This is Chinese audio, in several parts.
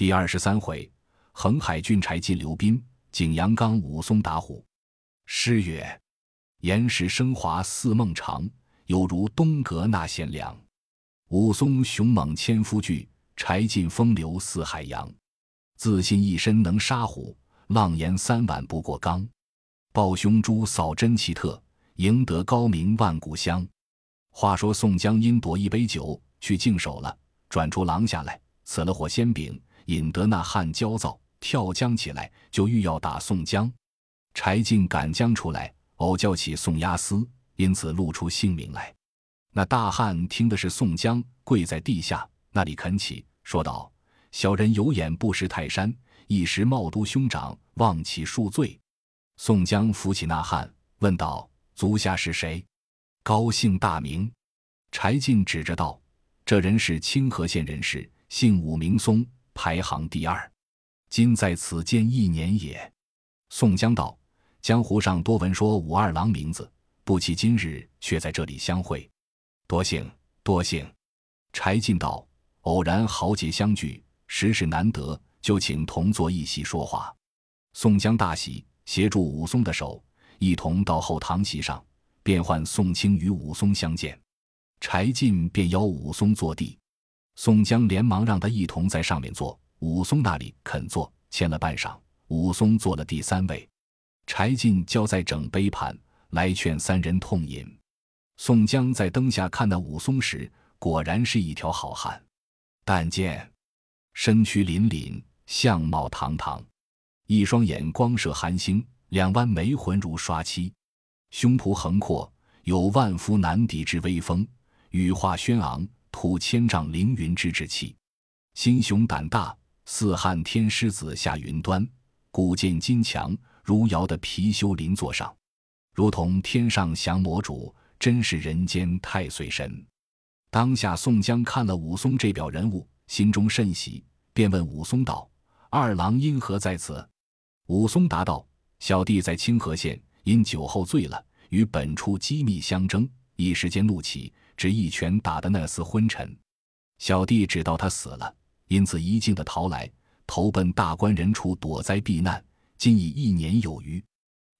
第二十三回，横海郡柴进刘斌，景阳冈武松打虎。诗曰：“岩石生华似梦长，犹如东阁纳贤良。武松勇猛千夫惧，柴进风流似海洋。自信一身能杀虎，浪言三碗不过冈。抱胸珠扫真奇特，赢得高名万古香。”话说宋江因夺一杯酒去净手了，转出廊下来，赐了火鲜饼。引得那汉焦躁，跳江起来，就欲要打宋江。柴进赶将出来，偶叫起宋押司，因此露出姓名来。那大汉听的是宋江，跪在地下那里恳起，说道：“小人有眼不识泰山，一时冒都兄长，望其恕罪。”宋江扶起那汉，问道：“足下是谁？高姓大名？”柴进指着道：“这人是清河县人士，姓武，名松。”排行第二，今在此间一年也。宋江道：“江湖上多闻说武二郎名字，不期今日却在这里相会，多幸多幸。”柴进道：“偶然豪杰相聚，实是难得，就请同坐一席说话。”宋江大喜，协助武松的手，一同到后堂席上，便唤宋清与武松相见。柴进便邀武松坐地。宋江连忙让他一同在上面坐，武松那里肯坐，签了半晌，武松坐了第三位。柴进交在整杯盘来劝三人痛饮。宋江在灯下看那武松时，果然是一条好汉，但见身躯凛凛，相貌堂堂，一双眼光射寒星，两弯眉魂如刷漆，胸脯横阔，有万夫难敌之威风，羽化轩昂。吐千丈凌云之志气，心雄胆大，似汉天狮子下云端；骨健筋强，如摇的貔貅临座上，如同天上降魔主，真是人间太岁神。当下宋江看了武松这表人物，心中甚喜，便问武松道：“二郎因何在此？”武松答道：“小弟在清河县，因酒后醉了，与本处机密相争，一时间怒起。”只一拳打的那厮昏沉，小弟知道他死了，因此一径的逃来，投奔大官人处躲灾避难，今已一年有余。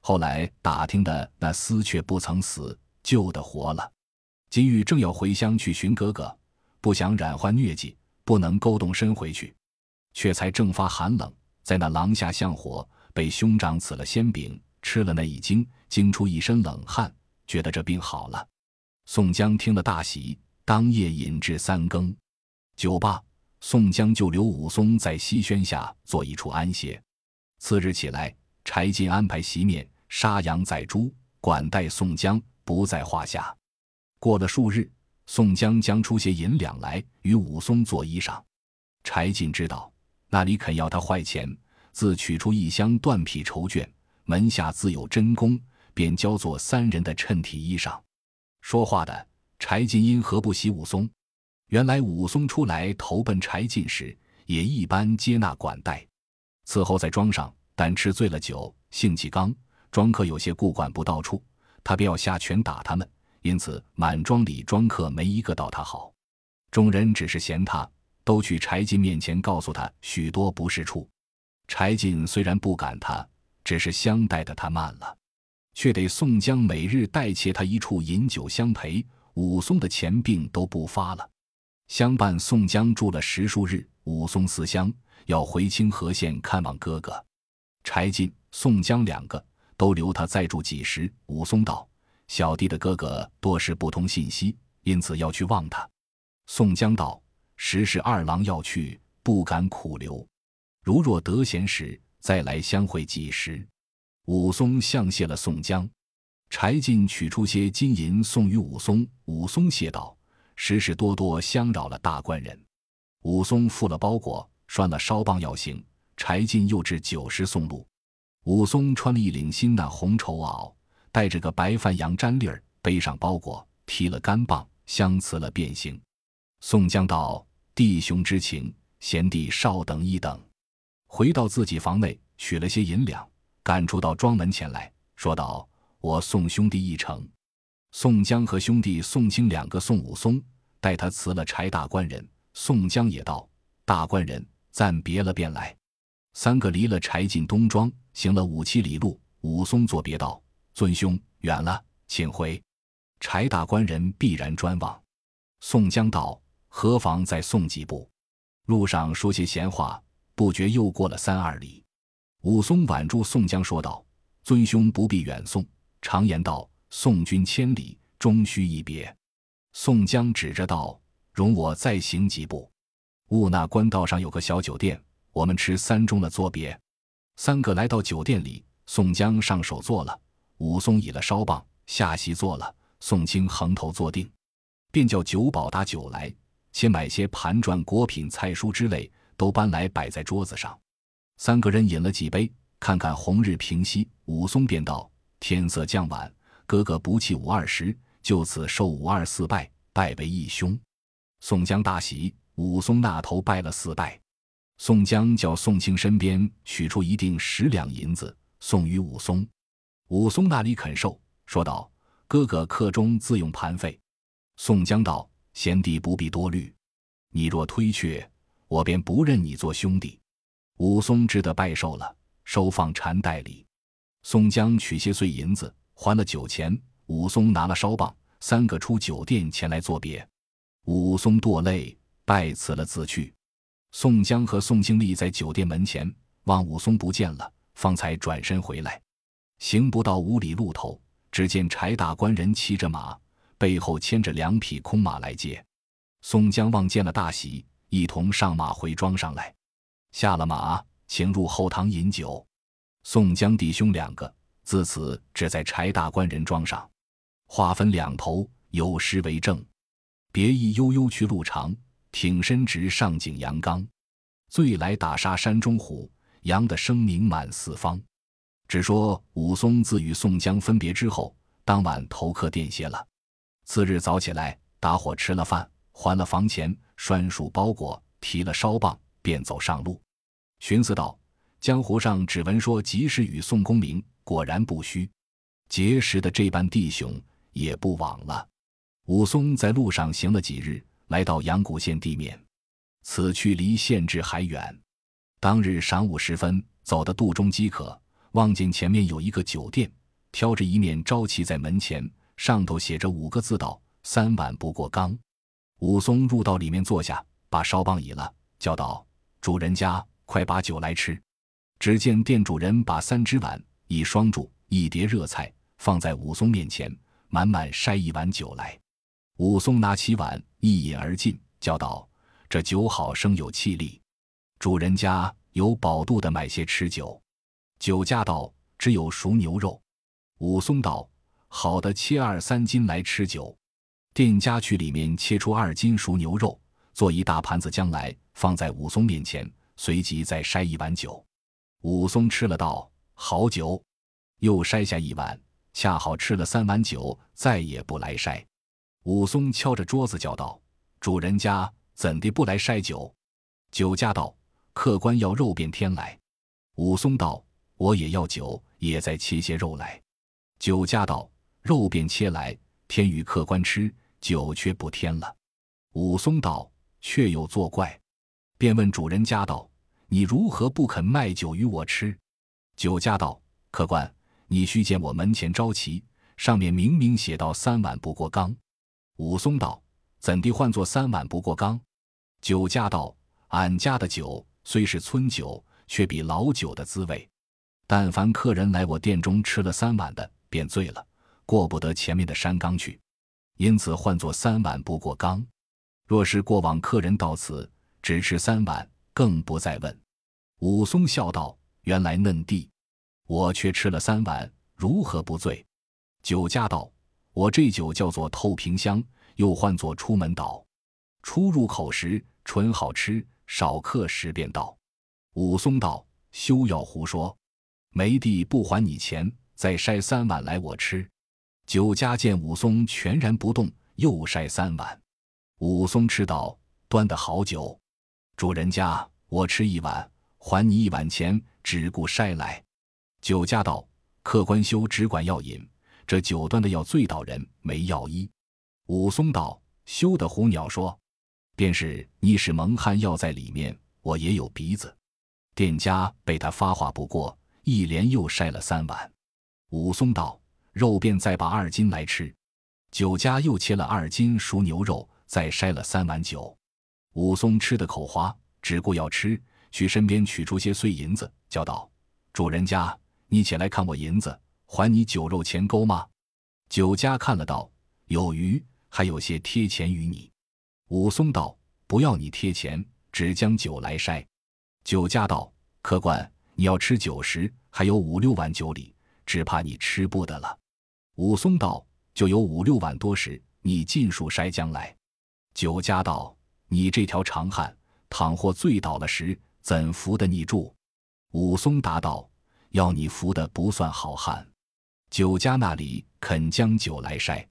后来打听的那厮却不曾死，救得活了。金玉正要回乡去寻哥哥，不想染患疟疾，不能勾动身回去，却才正发寒冷，在那廊下向火，被兄长赐了鲜饼，吃了那一惊，惊出一身冷汗，觉得这病好了。宋江听了大喜，当夜饮至三更。酒罢，宋江就留武松在西轩下做一处安歇。次日起来，柴进安排席面、杀羊宰猪，管待宋江不在话下。过了数日，宋江将出些银两来与武松做衣裳。柴进知道那里肯要他坏钱，自取出一箱缎匹绸绢，门下自有针工，便交做三人的衬体衣裳。说话的柴进因何不喜武松？原来武松出来投奔柴进时，也一般接纳管待。此后在庄上，但吃醉了酒，性气刚，庄客有些顾管不到处，他便要下拳打他们。因此满庄里庄客没一个道他好。众人只是嫌他，都去柴进面前告诉他许多不是处。柴进虽然不赶他，只是相待的他慢了。却得宋江每日代切他一处饮酒相陪，武松的钱病都不发了。相伴宋江住了十数日，武松思乡，要回清河县看望哥哥。柴进、宋江两个都留他再住几时。武松道：“小弟的哥哥多时不通信息，因此要去望他。”宋江道：“时是二郎要去，不敢苦留。如若得闲时，再来相会几时。”武松向谢了宋江，柴进取出些金银送与武松。武松谢道：“时事多多相扰了大官人。”武松付了包裹，拴了烧棒要行。柴进又置酒食送路。武松穿了一领新那红绸袄，带着个白帆羊毡笠儿，背上包裹，提了干棒，相辞了便行。宋江道：“弟兄之情，贤弟稍等一等。”回到自己房内，取了些银两。赶出到庄门前来说道：“我送兄弟一程。”宋江和兄弟宋清两个送武松，待他辞了柴大官人。宋江也道：“大官人，暂别了，便来。三个离了柴进东庄，行了五七里路。武松作别道：“尊兄，远了，请回。”柴大官人必然专望。宋江道：“何妨再送几步？”路上说些闲话，不觉又过了三二里。武松挽住宋江说道：“尊兄不必远送。常言道，送君千里，终须一别。”宋江指着道：“容我再行几步。兀那官道上有个小酒店，我们吃三盅了，作别。”三个来到酒店里。宋江上手坐了，武松倚了烧棒下席坐了，宋清横头坐定，便叫酒保打酒来，且买些盘转果品、菜蔬之类，都搬来摆在桌子上。三个人饮了几杯，看看红日平西，武松便道：“天色将晚，哥哥不弃五二十，就此受五二四拜，拜为义兄。”宋江大喜，武松那头拜了四拜。宋江叫宋清身边取出一锭十两银子。送与武松，武松那里肯受，说道：“哥哥客中自用盘费。”宋江道：“贤弟不必多虑，你若推却，我便不认你做兄弟。”武松只得拜受了，收放缠袋里。宋江取些碎银子，还了酒钱。武松拿了烧棒，三个出酒店前来作别。武松堕泪，拜辞了，自去。宋江和宋清立在酒店门前望武松不见了。方才转身回来，行不到五里路头，只见柴大官人骑着马，背后牵着两匹空马来接。宋江望见了，大喜，一同上马回庄上来。下了马，请入后堂饮酒。宋江弟兄两个自此只在柴大官人庄上，话分两头，有诗为证：别意悠悠去路长，挺身直上景阳冈。醉来打杀山中虎。羊的声名满四方。只说武松自与宋江分别之后，当晚投客店歇了。次日早起来，打伙吃了饭，还了房钱，拴束包裹，提了烧棒，便走上路。寻思道：江湖上只闻说及时雨宋公明，果然不虚。结识的这般弟兄，也不枉了。武松在路上行了几日，来到阳谷县地面，此去离县治还远。当日晌午时分，走的肚中饥渴，望见前面有一个酒店，挑着一面招旗在门前，上头写着五个字道：“三碗不过冈。”武松入到里面坐下，把烧棒倚了，叫道：“主人家，快把酒来吃。”只见店主人把三只碗、一双箸、一碟热菜放在武松面前，满满筛一碗酒来。武松拿起碗一饮而尽，叫道：“这酒好，生有气力。”主人家有饱肚的，买些吃酒。酒家道：“只有熟牛肉。”武松道：“好的，切二三斤来吃酒。”店家去里面切出二斤熟牛肉，做一大盘子将来，放在武松面前，随即再筛一碗酒。武松吃了道：“好酒。”又筛下一碗，恰好吃了三碗酒，再也不来筛。武松敲着桌子叫道：“主人家怎地不来筛酒？”酒家道。客官要肉便添来，武松道：“我也要酒，也再切些肉来。”酒家道：“肉便切来，添与客官吃，酒却不添了。”武松道：“却有作怪。”便问主人家道：“你如何不肯卖酒与我吃？”酒家道：“客官，你须见我门前招旗，上面明明写道三碗不过冈。”武松道：“怎地换作三碗不过冈？”酒家道：“俺家的酒。”虽是村酒，却比老酒的滋味。但凡客人来我店中吃了三碗的，便醉了，过不得前面的山冈去，因此换作三碗不过冈。若是过往客人到此只吃三碗，更不再问。武松笑道：“原来嫩弟，我却吃了三碗，如何不醉？”酒家道：“我这酒叫做透瓶香，又唤作出门倒，出入口时纯好吃。”少客时便到，武松道：“休要胡说，梅弟不还你钱，再筛三碗来我吃。”酒家见武松全然不动，又筛三碗。武松吃道：“端的好酒，主人家我吃一碗，还你一碗钱，只顾筛来。”酒家道：“客官休只管要饮，这酒端的要醉倒人，没药医。”武松道：“休得胡鸟说。”便是你使蒙汗药在里面，我也有鼻子。店家被他发话不过，一连又筛了三碗。武松道：“肉便再把二斤来吃。”酒家又切了二斤熟牛肉，再筛了三碗酒。武松吃的口花，只顾要吃，去身边取出些碎银子，叫道：“主人家，你且来看我银子，还你酒肉钱够吗？”酒家看了道：“有余，还有些贴钱与你。”武松道：“不要你贴钱，只将酒来筛。”酒家道：“客官，你要吃酒时，还有五六碗酒里，只怕你吃不得了。”武松道。就有五六碗多时，你尽数筛将来。酒家道：“你这条长汉，倘或醉倒了时，怎扶得你住？”武松答道：“要你扶的不算好汉。”酒家那里肯将酒来筛。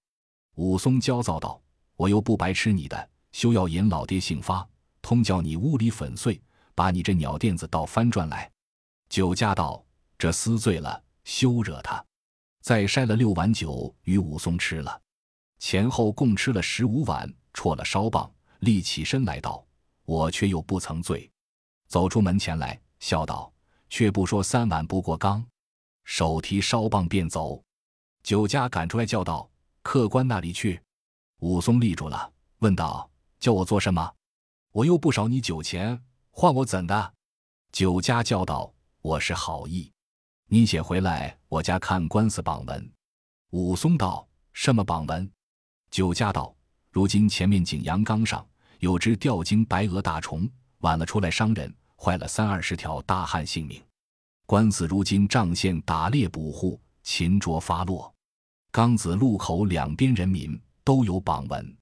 武松焦躁道：“我又不白吃你的，休要引老爹姓发，通叫你屋里粉碎，把你这鸟垫子倒翻转来。”酒家道：“这厮醉了，休惹他。”再筛了六碗酒与武松吃了，前后共吃了十五碗，绰了烧棒，立起身来道：“我却又不曾醉。”走出门前来，笑道：“却不说三碗不过冈。”手提烧棒便走。酒家赶出来叫道：“客官那里去？”武松立住了，问道：“叫我做什么？我又不少你酒钱，换我怎的？”酒家叫道：“我是好意。”你且回来我家看官司榜文。武松道：“什么榜文？”酒家道：“如今前面景阳冈上有只吊睛白额大虫，晚了出来伤人，坏了三二十条大汉性命。官司如今仗县打猎捕户，擒捉发落。冈子路口两边人民都有榜文，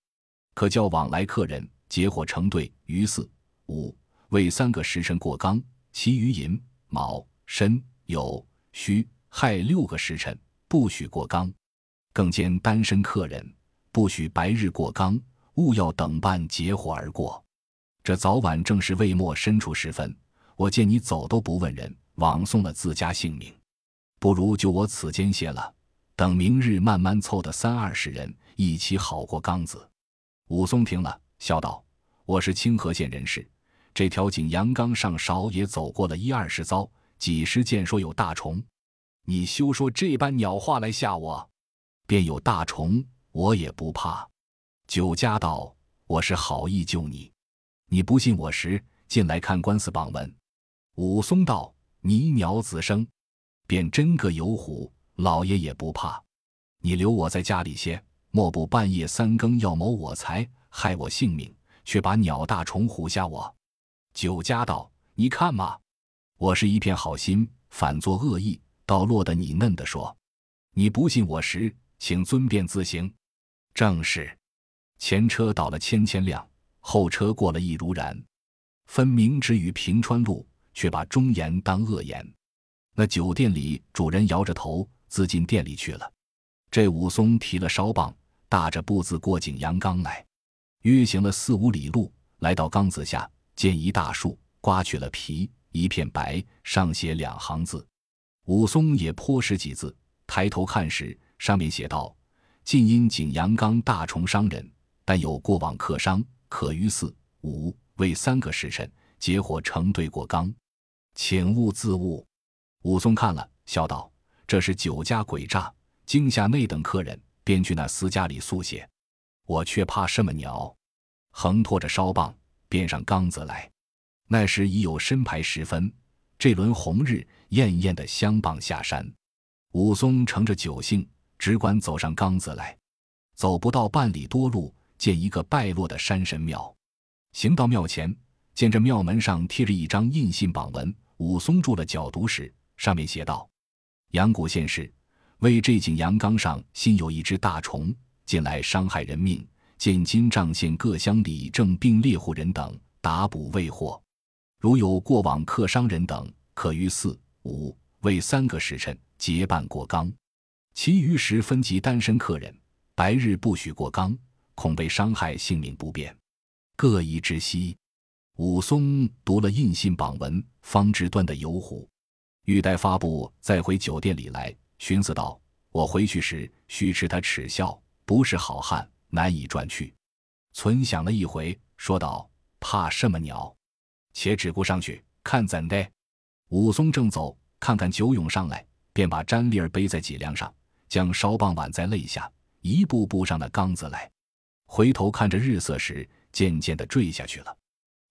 可叫往来客人结伙成队，于四五为三个时辰过冈，其余寅卯申酉。戌亥六个时辰不许过冈，更兼单身客人不许白日过冈，勿要等半结伙而过。这早晚正是未末深处时分，我见你走都不问人，枉送了自家性命，不如就我此间歇了，等明日慢慢凑的三二十人一起好过冈子。武松听了，笑道：“我是清河县人士，这条景阳冈上少也走过了一二十遭。”几时见说有大虫？你休说这般鸟话来吓我！便有大虫，我也不怕。酒家道：“我是好意救你，你不信我时，进来看官司榜文。”武松道：“你鸟子生，便真个有虎，老爷也不怕。你留我在家里些，莫不半夜三更要谋我财，害我性命，却把鸟大虫唬吓我。”酒家道：“你看嘛。”我是一片好心，反作恶意，倒落得你嫩的说。你不信我时，请尊便自行。正是，前车倒了千千辆，后车过了一如然。分明只与平川路，却把忠言当恶言。那酒店里主人摇着头，自进店里去了。这武松提了烧棒，大着步子过景阳冈来，约行了四五里路，来到冈子下，见一大树，刮去了皮。一片白，上写两行字。武松也颇识几字，抬头看时，上面写道：“近因景阳冈大虫伤人，但有过往客商，可于四五为三个时辰结伙成队过冈，请勿自误。”武松看了，笑道：“这是酒家诡诈，惊吓那等客人，便去那私家里速写。我却怕什么鸟？”横拖着烧棒，便上冈子来。那时已有申牌时分，这轮红日艳艳的相傍下山。武松乘着酒兴，只管走上冈子来。走不到半里多路，见一个败落的山神庙。行到庙前，见这庙门上贴着一张印信榜文。武松住了脚，读时，上面写道：“阳谷县事，为这景阳冈上新有一只大虫，近来伤害人命，见今仗县各乡里正并猎户人等打捕未获。”如有过往客商人等，可于四五为三个时辰结伴过冈；其余时分级单身客人，白日不许过冈，恐被伤害性命不便，各宜知悉。武松读了印信榜文，方知端的有虎，欲待发布，再回酒店里来，寻思道：“我回去时须吃他耻笑，不是好汉，难以转去。”存想了一回，说道：“怕什么鸟？”且只顾上去看怎的。武松正走，看看九勇上来，便把毡笠儿背在脊梁上，将烧棒挽在肋下，一步步上了缸子来。回头看着日色时，渐渐的坠下去了。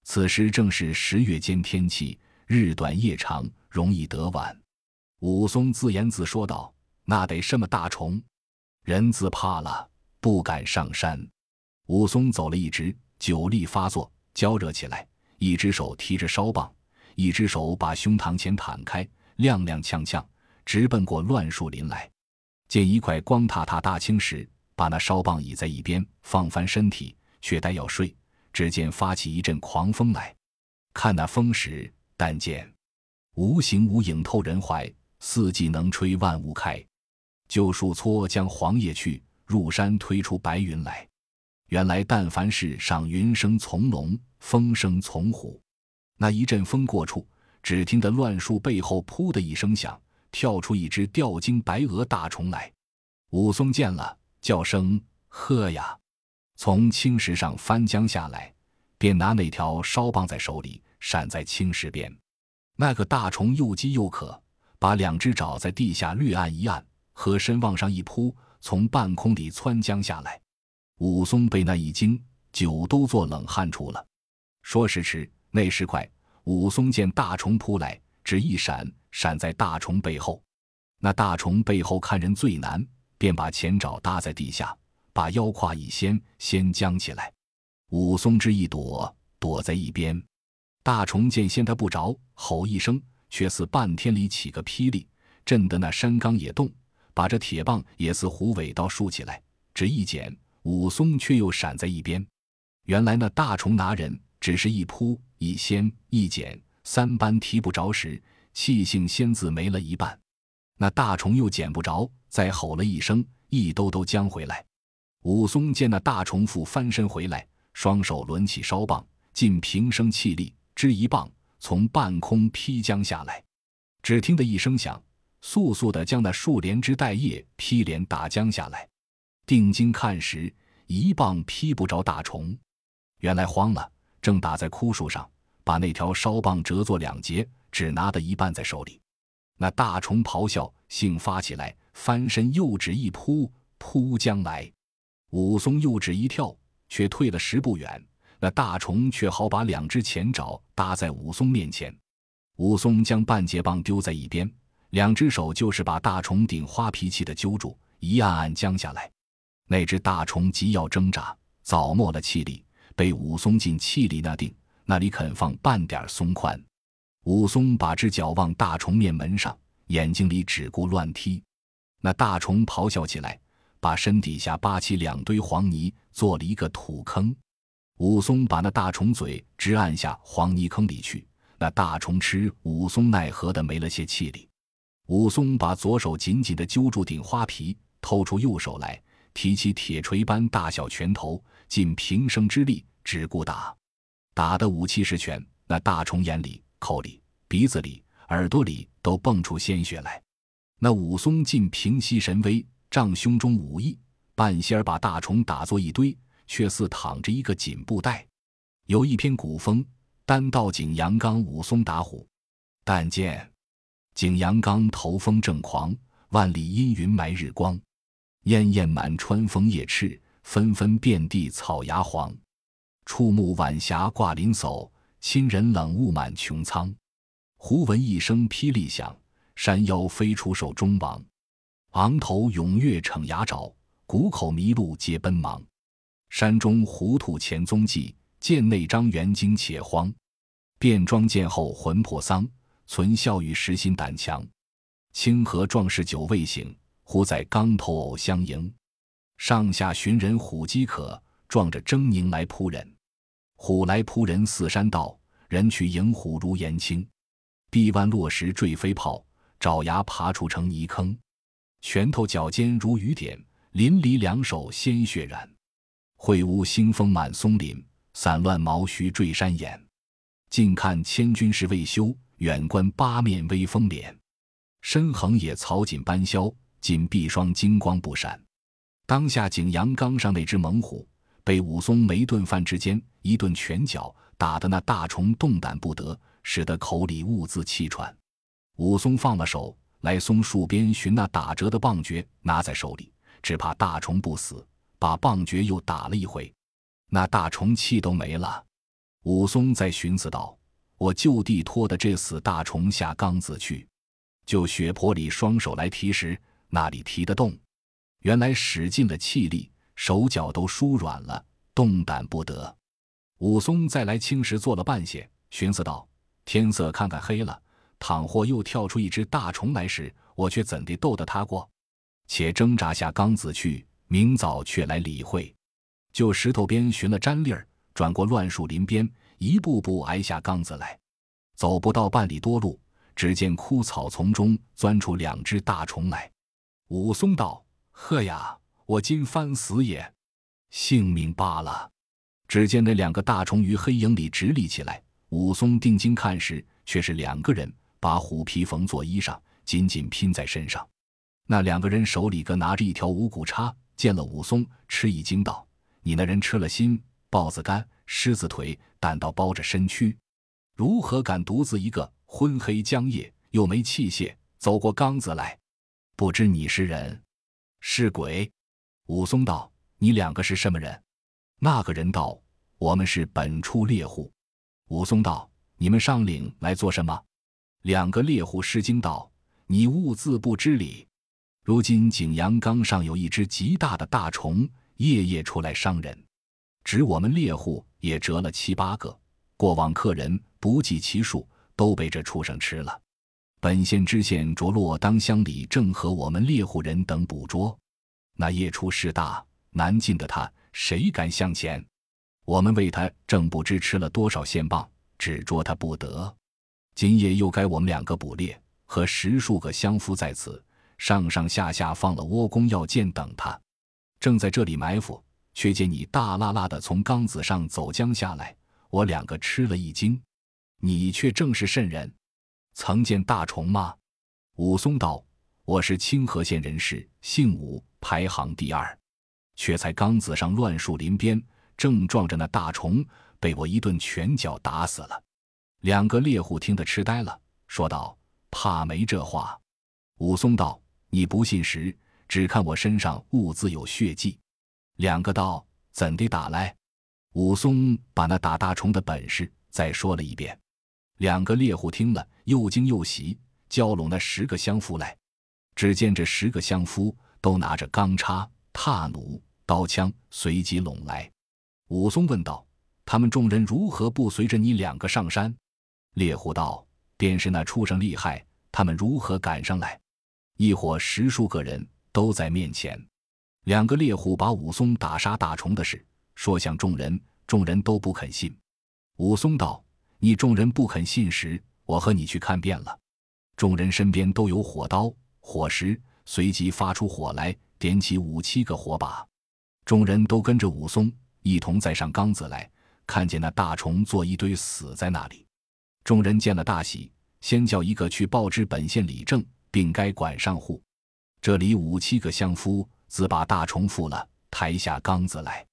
此时正是十月间天气，日短夜长，容易得晚。武松自言自说道：“那得什么大虫？人自怕了，不敢上山。”武松走了一直，酒力发作，焦热起来，一只手提着烧棒，一只手把胸膛前袒开，踉踉跄跄，直奔过乱树林来。见一块光塌塌大青石。把那烧棒倚在一边，放翻身体，却待要睡。只见发起一阵狂风来，看那风时，但见无形无影透人怀，四季能吹万物开。旧树撮将黄叶去，入山推出白云来。原来但凡是上云生从龙，风生从虎。那一阵风过处，只听得乱树背后“噗”的一声响，跳出一只吊睛白额大虫来。武松见了。叫声呵呀，从青石上翻江下来，便拿那条烧棒在手里，闪在青石边。那个大虫又饥又渴，把两只爪在地下略按一按，和身往上一扑，从半空里窜江下来。武松被那一惊，酒都做冷汗出了。说时迟，那时快，武松见大虫扑来，只一闪，闪在大虫背后。那大虫背后看人最难。便把前爪搭在地下，把腰胯一掀，先将起来。武松之一躲，躲在一边。大虫见掀他不着，吼一声，却似半天里起个霹雳，震得那山冈也动，把这铁棒也似虎尾刀竖起来。只一剪，武松却又闪在一边。原来那大虫拿人，只是一扑一掀一剪三般提不着时，气性先自没了一半。那大虫又捡不着。再吼了一声，一兜兜将回来。武松见那大虫复翻身回来，双手抡起烧棒，尽平生气力，支一棒，从半空劈将下来。只听得一声响，速速的将那树连枝带叶劈连打将下来。定睛看时，一棒劈不着大虫，原来慌了，正打在枯树上，把那条烧棒折作两截，只拿得一半在手里。那大虫咆哮，性发起来。翻身又指一扑扑将来，武松又指一跳，却退了十步远。那大虫却好把两只前爪搭在武松面前。武松将半截棒丢在一边，两只手就是把大虫顶花脾气的揪住，一按按将下来。那只大虫急要挣扎，早没了气力，被武松尽气力那定，那里肯放半点松宽。武松把只脚往大虫面门上，眼睛里只顾乱踢。那大虫咆哮起来，把身底下扒起两堆黄泥，做了一个土坑。武松把那大虫嘴直按下黄泥坑里去。那大虫吃武松奈何的没了些气力。武松把左手紧紧的揪住顶花皮，偷出右手来，提起铁锤般大小拳头，尽平生之力，只顾打，打得五七十拳。那大虫眼里、口里、鼻子里、耳朵里都蹦出鲜血来。那武松尽平息神威，仗胸中武艺，半仙儿把大虫打作一堆，却似躺着一个锦布袋。有一篇古风，单道景阳冈武松打虎。但见景阳冈头风正狂，万里阴云埋日光。烟焰满川枫叶赤，纷纷遍地草芽黄。触目晚霞挂林叟，亲人冷雾满穹苍。忽闻一声霹雳响。山腰飞出手中王，昂头踊跃逞牙爪，谷口麋鹿皆奔忙。山中狐兔前踪迹，涧内张元惊且慌。便装剑后魂魄丧，存笑语实心胆强。清河壮士久未醒，忽在冈头偶相迎。上下寻人虎饥渴，撞着狰狞来扑人。虎来扑人似山倒，人去迎虎如岩倾。臂弯落石坠飞炮。爪牙爬出成泥坑，拳头脚尖如雨点，淋漓两手鲜血染。会屋腥风满松林，散乱毛须坠山岩。近看千军事未休，远观八面威风脸。身横野草锦斑霄，锦碧霜金光不闪。当下景阳冈上那只猛虎，被武松没顿饭之间一顿拳脚打得那大虫动弹不得，使得口里兀自气喘。武松放了手，来松树边寻那打折的棒诀，拿在手里，只怕大虫不死，把棒诀又打了一回，那大虫气都没了。武松在寻思道：“我就地拖的这死大虫下缸子去，就血泊里双手来提时，那里提得动？原来使尽了气力，手脚都舒软了，动弹不得。”武松再来青石坐了半歇，寻思道：“天色看看黑了。”倘或又跳出一只大虫来时，我却怎地斗得他过？且挣扎下缸子去，明早却来理会。就石头边寻了毡粒儿，转过乱树林边，一步步挨下缸子来。走不到半里多路，只见枯草丛中钻出两只大虫来。武松道：“呵呀，我今番死也，性命罢了。”只见那两个大虫于黑影里直立起来。武松定睛看时，却是两个人。把虎皮缝做衣裳，紧紧拼在身上。那两个人手里各拿着一条五谷叉，见了武松，吃一惊道：“你那人吃了心，豹子肝、狮子腿，胆道包着身躯，如何敢独自一个昏黑将夜，又没器械，走过缸子来？不知你是人是鬼？”武松道：“你两个是什么人？”那个人道：“我们是本处猎户。”武松道：“你们上岭来做什么？”两个猎户失惊道：“你兀自不知礼！如今景阳冈上有一只极大的大虫，夜夜出来伤人，指我们猎户也折了七八个。过往客人不计其数，都被这畜生吃了。本县知县着落当乡里，正和我们猎户人等捕捉。那夜出势大，难进的他，谁敢向前？我们为他正不知吃了多少线棒，只捉他不得。”今夜又该我们两个捕猎，和十数个乡夫在此，上上下下放了窝弓要箭等他，正在这里埋伏，却见你大拉拉的从缸子上走将下来，我两个吃了一惊。你却正是甚人？曾见大虫吗？武松道：“我是清河县人士，姓武，排行第二，却在缸子上乱树林边，正撞着那大虫，被我一顿拳脚打死了。”两个猎户听得痴呆了，说道：“怕没这话。”武松道：“你不信时，只看我身上兀自有血迹。”两个道：“怎地打来？”武松把那打大虫的本事再说了一遍。两个猎户听了，又惊又喜，叫拢那十个乡夫来。只见这十个乡夫都拿着钢叉、踏弩、刀枪，随即拢来。武松问道：“他们众人如何不随着你两个上山？”猎户道：“便是那畜生厉害，他们如何赶上来？一伙十数个人都在面前。两个猎户把武松打杀大虫的事说向众人，众人都不肯信。武松道：‘你众人不肯信时，我和你去看遍了。’众人身边都有火刀、火石，随即发出火来，点起五七个火把。众人都跟着武松一同再上缸子来，看见那大虫做一堆死在那里。”众人见了大喜，先叫一个去报知本县李正，并该管上户。这里五七个乡夫自把大虫缚了，抬下缸子来。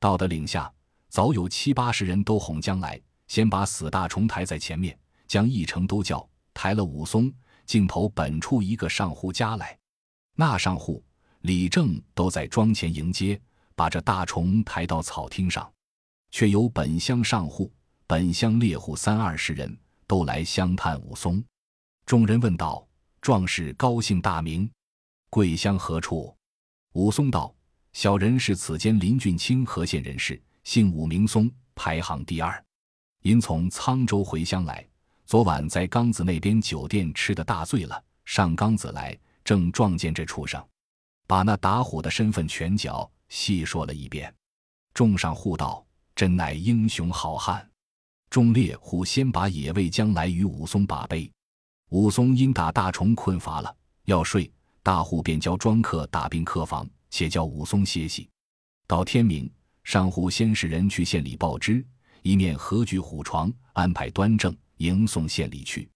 到的岭下，早有七八十人都哄将来，先把死大虫抬在前面，将一程都叫抬了武松，径投本处一个上户家来。那上户李正都在庄前迎接，把这大虫抬到草厅上，却有本乡上户。本乡猎户三二十人都来相探武松，众人问道：“壮士高姓大名？贵乡何处？”武松道：“小人是此间林俊清河县人士，姓武名松，排行第二。因从沧州回乡来，昨晚在缸子那边酒店吃的大醉了，上缸子来正撞见这畜生，把那打虎的身份拳脚细说了一遍。众上户道：真乃英雄好汉。”众猎户先把野味将来与武松把杯，武松因打大虫困乏了，要睡，大户便教庄客打并客房，且叫武松歇息。到天明，上户先使人去县里报知，一面合举虎床，安排端正，迎送县里去。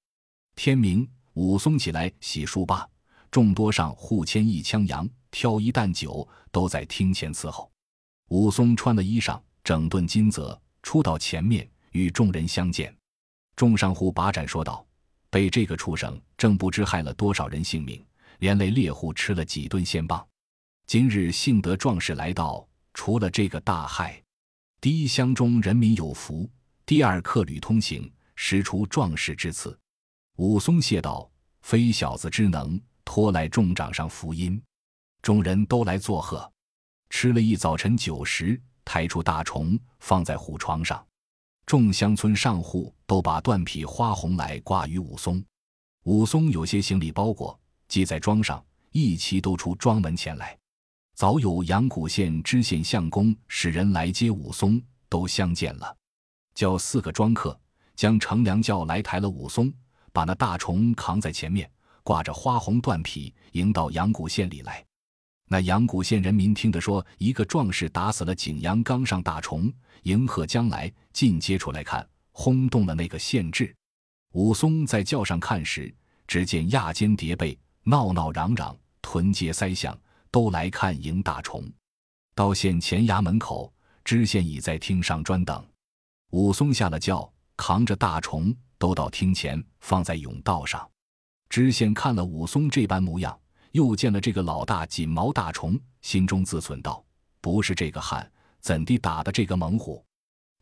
天明，武松起来洗漱罢，众多上户牵一枪羊，挑一担酒，都在厅前伺候。武松穿了衣裳，整顿金泽，出到前面。与众人相见。众上户把盏说道：“被这个畜生正不知害了多少人性命，连累猎户吃了几顿仙棒。今日幸得壮士来到，除了这个大害，第一乡中人民有福，第二客旅通行，实出壮士之赐。”武松谢道：“非小子之能，托来众掌上福音。”众人都来作贺，吃了一早晨酒食，抬出大虫放在虎床上。众乡村上户都把断匹花红来挂于武松。武松有些行李包裹系在桩上，一齐都出庄门前来。早有阳谷县知县相公使人来接武松，都相见了，叫四个庄客将乘凉轿来抬了武松。把那大虫扛在前面，挂着花红缎匹，迎到阳谷县里来。那阳谷县人民听得说，一个壮士打死了景阳冈上大虫，迎贺将来，尽接出来看，轰动了那个县治。武松在轿上看时，只见亚间叠被，闹闹嚷嚷，屯街塞巷，都来看迎大虫。到县前衙门口，知县已在厅上专等。武松下了轿，扛着大虫。都到厅前，放在甬道上。知县看了武松这般模样，又见了这个老大锦毛大虫，心中自忖道：“不是这个汉，怎地打的这个猛虎？”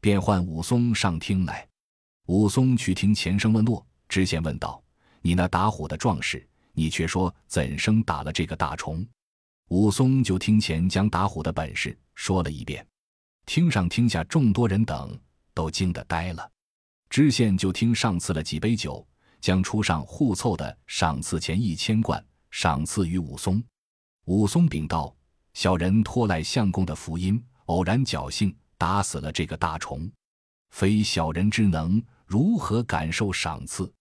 便唤武松上厅来。武松去听前声问诺。知县问道：“你那打虎的壮士，你却说怎生打了这个大虫？”武松就听前将打虎的本事说了一遍。厅上厅下众多人等都惊得呆了。知县就听上赐了几杯酒，将出上互凑的赏赐钱一千贯，赏赐于武松。武松禀道：“小人托赖相公的福音，偶然侥幸打死了这个大虫，非小人之能，如何感受赏赐？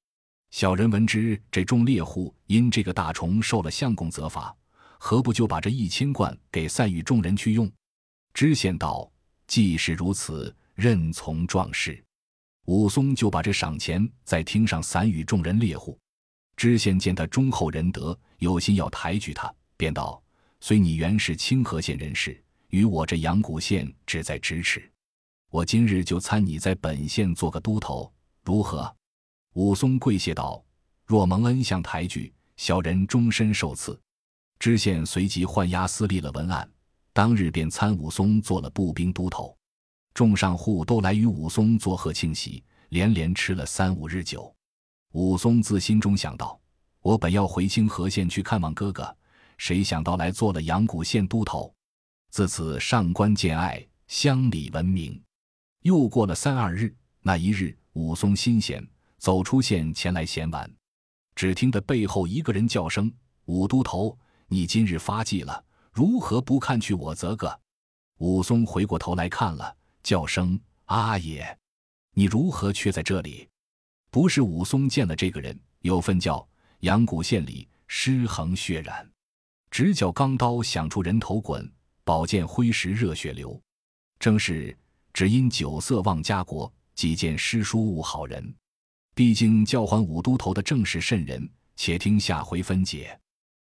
小人闻知这众猎户因这个大虫受了相公责罚，何不就把这一千贯给散与众人去用？”知县道：“既是如此，任从壮士。”武松就把这赏钱在厅上散与众人猎户。知县见他忠厚仁德，有心要抬举他，便道：“虽你原是清河县人士，与我这阳谷县只在咫尺，我今日就参你在本县做个都头，如何？”武松跪谢道：“若蒙恩相抬举，小人终身受赐。”知县随即换押司立了文案，当日便参武松做了步兵都头。众上户都来与武松作贺庆喜，连连吃了三五日酒。武松自心中想到：我本要回清河县去看望哥哥，谁想到来做了阳谷县都头。自此上官见爱，乡里闻名。又过了三二日，那一日，武松心闲，走出县前来闲玩，只听得背后一个人叫声：“武都头，你今日发迹了，如何不看去我则个？”武松回过头来看了。叫声阿爷，你如何却在这里？不是武松见了这个人，有份叫阳谷县里尸横血染，直角钢刀响出人头滚，宝剑挥时热血流。正是只因酒色忘家国，几见诗书误好人。毕竟叫唤武都头的正是甚人？且听下回分解。